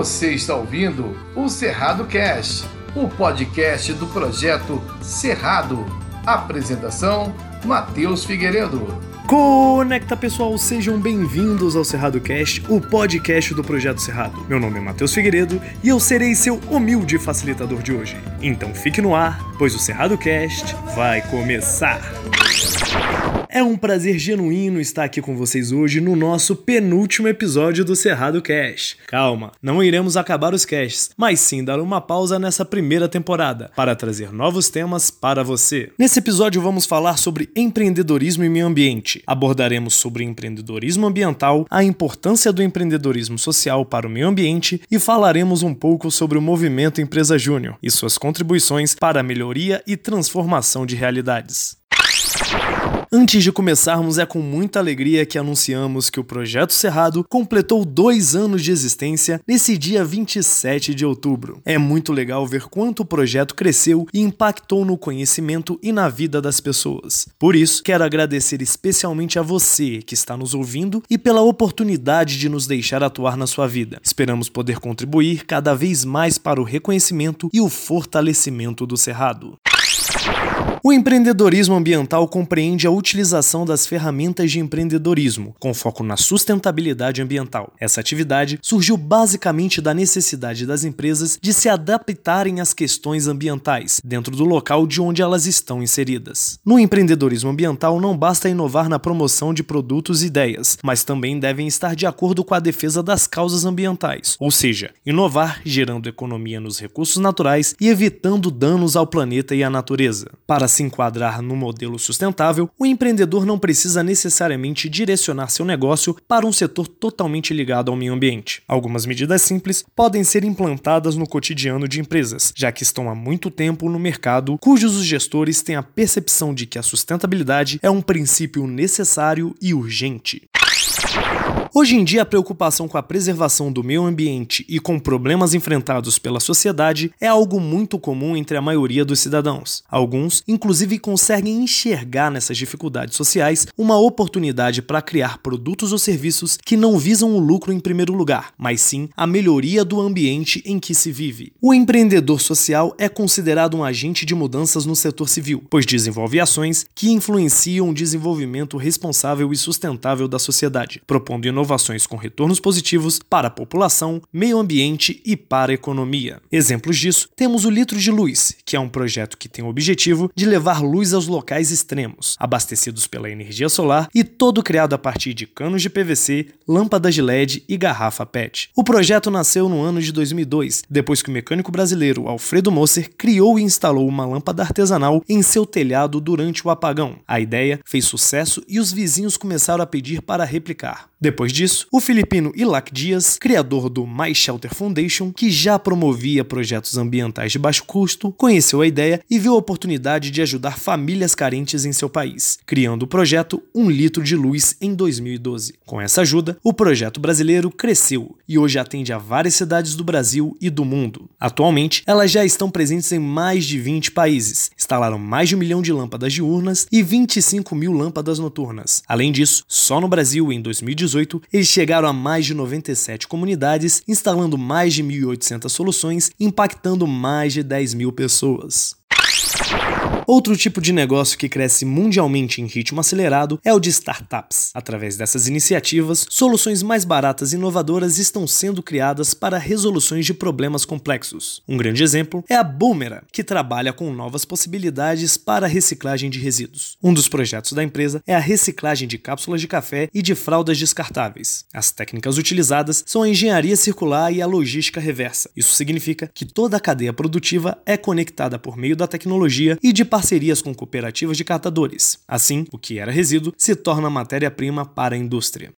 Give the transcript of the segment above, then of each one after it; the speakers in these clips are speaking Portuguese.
Você está ouvindo o Cerrado Cast, o podcast do projeto Cerrado. Apresentação: Matheus Figueiredo. Conecta pessoal, sejam bem-vindos ao Cerrado Cast, o podcast do Projeto Cerrado. Meu nome é Matheus Figueiredo e eu serei seu humilde facilitador de hoje. Então fique no ar, pois o Cerrado Cast vai começar. É um prazer genuíno estar aqui com vocês hoje no nosso penúltimo episódio do Cerrado Cast. Calma, não iremos acabar os casts, mas sim dar uma pausa nessa primeira temporada para trazer novos temas para você. Nesse episódio vamos falar sobre empreendedorismo e meio ambiente. Abordaremos sobre empreendedorismo ambiental, a importância do empreendedorismo social para o meio ambiente e falaremos um pouco sobre o movimento Empresa Júnior e suas contribuições para a melhoria e transformação de realidades. Antes de começarmos, é com muita alegria que anunciamos que o Projeto Cerrado completou dois anos de existência nesse dia 27 de outubro. É muito legal ver quanto o projeto cresceu e impactou no conhecimento e na vida das pessoas. Por isso, quero agradecer especialmente a você que está nos ouvindo e pela oportunidade de nos deixar atuar na sua vida. Esperamos poder contribuir cada vez mais para o reconhecimento e o fortalecimento do Cerrado. O empreendedorismo ambiental compreende a utilização das ferramentas de empreendedorismo, com foco na sustentabilidade ambiental. Essa atividade surgiu basicamente da necessidade das empresas de se adaptarem às questões ambientais, dentro do local de onde elas estão inseridas. No empreendedorismo ambiental, não basta inovar na promoção de produtos e ideias, mas também devem estar de acordo com a defesa das causas ambientais, ou seja, inovar gerando economia nos recursos naturais e evitando danos ao planeta e à natureza. Para se enquadrar no modelo sustentável, o empreendedor não precisa necessariamente direcionar seu negócio para um setor totalmente ligado ao meio ambiente. Algumas medidas simples podem ser implantadas no cotidiano de empresas, já que estão há muito tempo no mercado, cujos os gestores têm a percepção de que a sustentabilidade é um princípio necessário e urgente. Hoje em dia, a preocupação com a preservação do meio ambiente e com problemas enfrentados pela sociedade é algo muito comum entre a maioria dos cidadãos. Alguns, inclusive, conseguem enxergar nessas dificuldades sociais uma oportunidade para criar produtos ou serviços que não visam o lucro em primeiro lugar, mas sim a melhoria do ambiente em que se vive. O empreendedor social é considerado um agente de mudanças no setor civil, pois desenvolve ações que influenciam o desenvolvimento responsável e sustentável da sociedade, propondo inovações com retornos positivos para a população, meio ambiente e para a economia. Exemplos disso, temos o Litro de Luz, que é um projeto que tem o objetivo de levar luz aos locais extremos, abastecidos pela energia solar e todo criado a partir de canos de PVC, lâmpadas de LED e garrafa PET. O projeto nasceu no ano de 2002, depois que o mecânico brasileiro Alfredo Moser criou e instalou uma lâmpada artesanal em seu telhado durante o apagão. A ideia fez sucesso e os vizinhos começaram a pedir para replicar. Depois disso, o filipino Ilac Dias, criador do My Shelter Foundation, que já promovia projetos ambientais de baixo custo, conheceu a ideia e viu a oportunidade de ajudar famílias carentes em seu país, criando o projeto Um Litro de Luz em 2012. Com essa ajuda, o projeto brasileiro cresceu e hoje atende a várias cidades do Brasil e do mundo. Atualmente, elas já estão presentes em mais de 20 países, instalaram mais de um milhão de lâmpadas diurnas e 25 mil lâmpadas noturnas. Além disso, só no Brasil, em 2018, 2018, eles chegaram a mais de 97 comunidades, instalando mais de 1.800 soluções, impactando mais de 10 mil pessoas. Outro tipo de negócio que cresce mundialmente em ritmo acelerado é o de startups. Através dessas iniciativas, soluções mais baratas e inovadoras estão sendo criadas para resoluções de problemas complexos. Um grande exemplo é a Boomera, que trabalha com novas possibilidades para a reciclagem de resíduos. Um dos projetos da empresa é a reciclagem de cápsulas de café e de fraldas descartáveis. As técnicas utilizadas são a engenharia circular e a logística reversa. Isso significa que toda a cadeia produtiva é conectada por meio da tecnologia e de parcerias com cooperativas de catadores. Assim, o que era resíduo se torna matéria-prima para a indústria.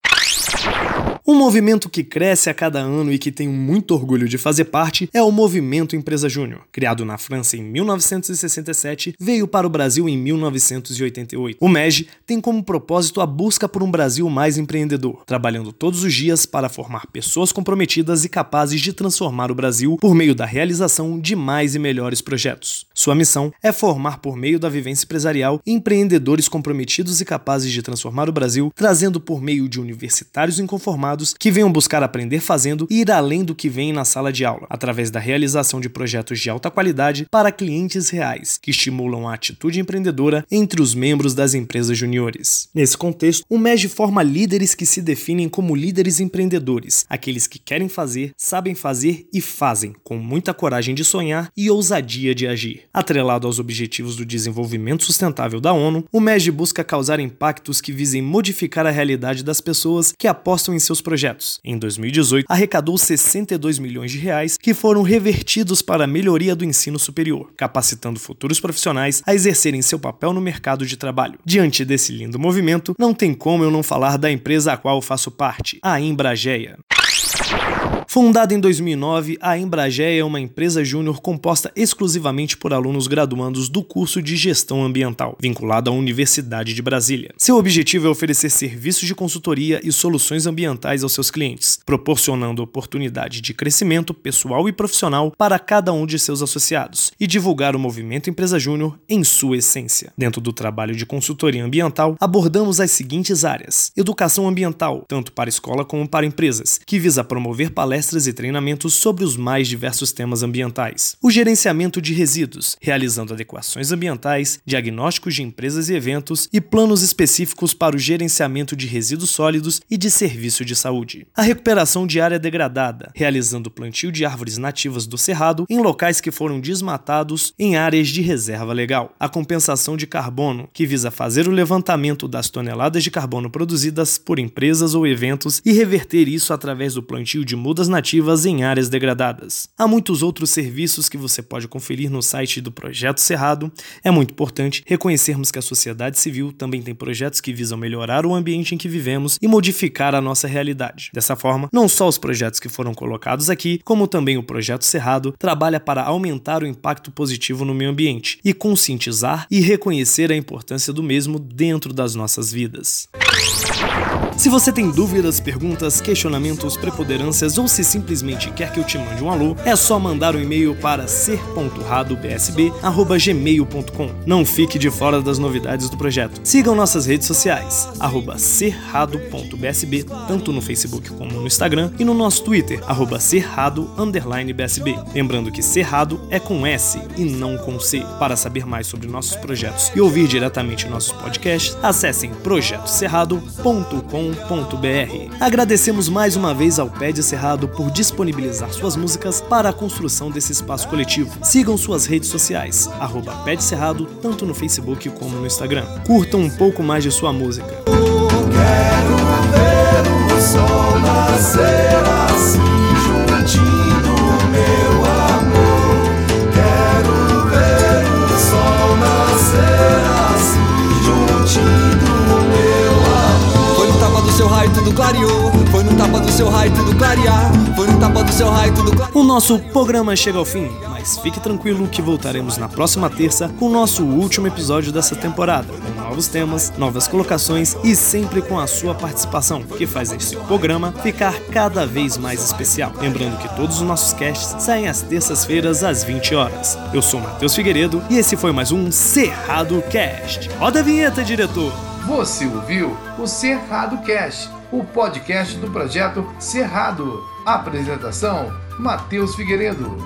Um movimento que cresce a cada ano e que tenho muito orgulho de fazer parte é o Movimento Empresa Júnior. Criado na França em 1967, veio para o Brasil em 1988. O MEG tem como propósito a busca por um Brasil mais empreendedor, trabalhando todos os dias para formar pessoas comprometidas e capazes de transformar o Brasil por meio da realização de mais e melhores projetos. Sua missão é formar, por meio da vivência empresarial, empreendedores comprometidos e capazes de transformar o Brasil, trazendo por meio de universitários inconformados que venham buscar aprender fazendo e ir além do que vem na sala de aula, através da realização de projetos de alta qualidade para clientes reais, que estimulam a atitude empreendedora entre os membros das empresas juniores. Nesse contexto, o MEG forma líderes que se definem como líderes empreendedores, aqueles que querem fazer, sabem fazer e fazem, com muita coragem de sonhar e ousadia de agir. Atrelado aos objetivos do desenvolvimento sustentável da ONU, o MEG busca causar impactos que visem modificar a realidade das pessoas que apostam em seus projetos. Em 2018, arrecadou 62 milhões de reais que foram revertidos para a melhoria do ensino superior, capacitando futuros profissionais a exercerem seu papel no mercado de trabalho. Diante desse lindo movimento, não tem como eu não falar da empresa a qual faço parte, a Embrageia. Fundada em 2009, a Embrageia é uma empresa júnior composta exclusivamente por alunos graduandos do curso de Gestão Ambiental, vinculada à Universidade de Brasília. Seu objetivo é oferecer serviços de consultoria e soluções ambientais aos seus clientes, proporcionando oportunidade de crescimento pessoal e profissional para cada um de seus associados e divulgar o movimento Empresa Júnior em sua essência. Dentro do trabalho de consultoria ambiental, abordamos as seguintes áreas: educação ambiental, tanto para escola como para empresas, que visa promover palestras palestras e treinamentos sobre os mais diversos temas ambientais. O gerenciamento de resíduos, realizando adequações ambientais, diagnósticos de empresas e eventos e planos específicos para o gerenciamento de resíduos sólidos e de serviço de saúde. A recuperação de área degradada, realizando plantio de árvores nativas do cerrado em locais que foram desmatados em áreas de reserva legal. A compensação de carbono, que visa fazer o levantamento das toneladas de carbono produzidas por empresas ou eventos e reverter isso através do plantio de mudas nativas em áreas degradadas. Há muitos outros serviços que você pode conferir no site do Projeto Cerrado. É muito importante reconhecermos que a sociedade civil também tem projetos que visam melhorar o ambiente em que vivemos e modificar a nossa realidade. Dessa forma, não só os projetos que foram colocados aqui, como também o Projeto Cerrado trabalha para aumentar o impacto positivo no meio ambiente e conscientizar e reconhecer a importância do mesmo dentro das nossas vidas. Se você tem dúvidas, perguntas, questionamentos, preponderâncias ou se simplesmente quer que eu te mande um alô, é só mandar um e-mail para ser.radobsb@gmail.com. Não fique de fora das novidades do projeto. Sigam nossas redes sociais, serrado.bsb, tanto no Facebook como no Instagram, e no nosso Twitter, serrado_bsb. Lembrando que Cerrado é com S e não com C. Para saber mais sobre nossos projetos e ouvir diretamente nossos podcasts, acessem projetocerrado.com Agradecemos mais uma vez ao Pé de Cerrado por disponibilizar suas músicas para a construção desse espaço coletivo. Sigam suas redes sociais, arroba Cerrado, tanto no Facebook como no Instagram. Curtam um pouco mais de sua música. quero ver o sol nascer seu raio tudo clarear. Foi no tapa do seu raio tudo clarear. O nosso programa chega ao fim, mas fique tranquilo que voltaremos na próxima terça com o nosso último episódio dessa temporada, com novos temas, novas colocações e sempre com a sua participação, que faz esse programa ficar cada vez mais especial. Lembrando que todos os nossos casts saem às terças-feiras às 20 horas. Eu sou Matheus Figueiredo e esse foi mais um Cerrado Cast. Roda a vinheta, diretor! Você ouviu o Cerrado Cast, o podcast do projeto Cerrado. Apresentação: Matheus Figueiredo.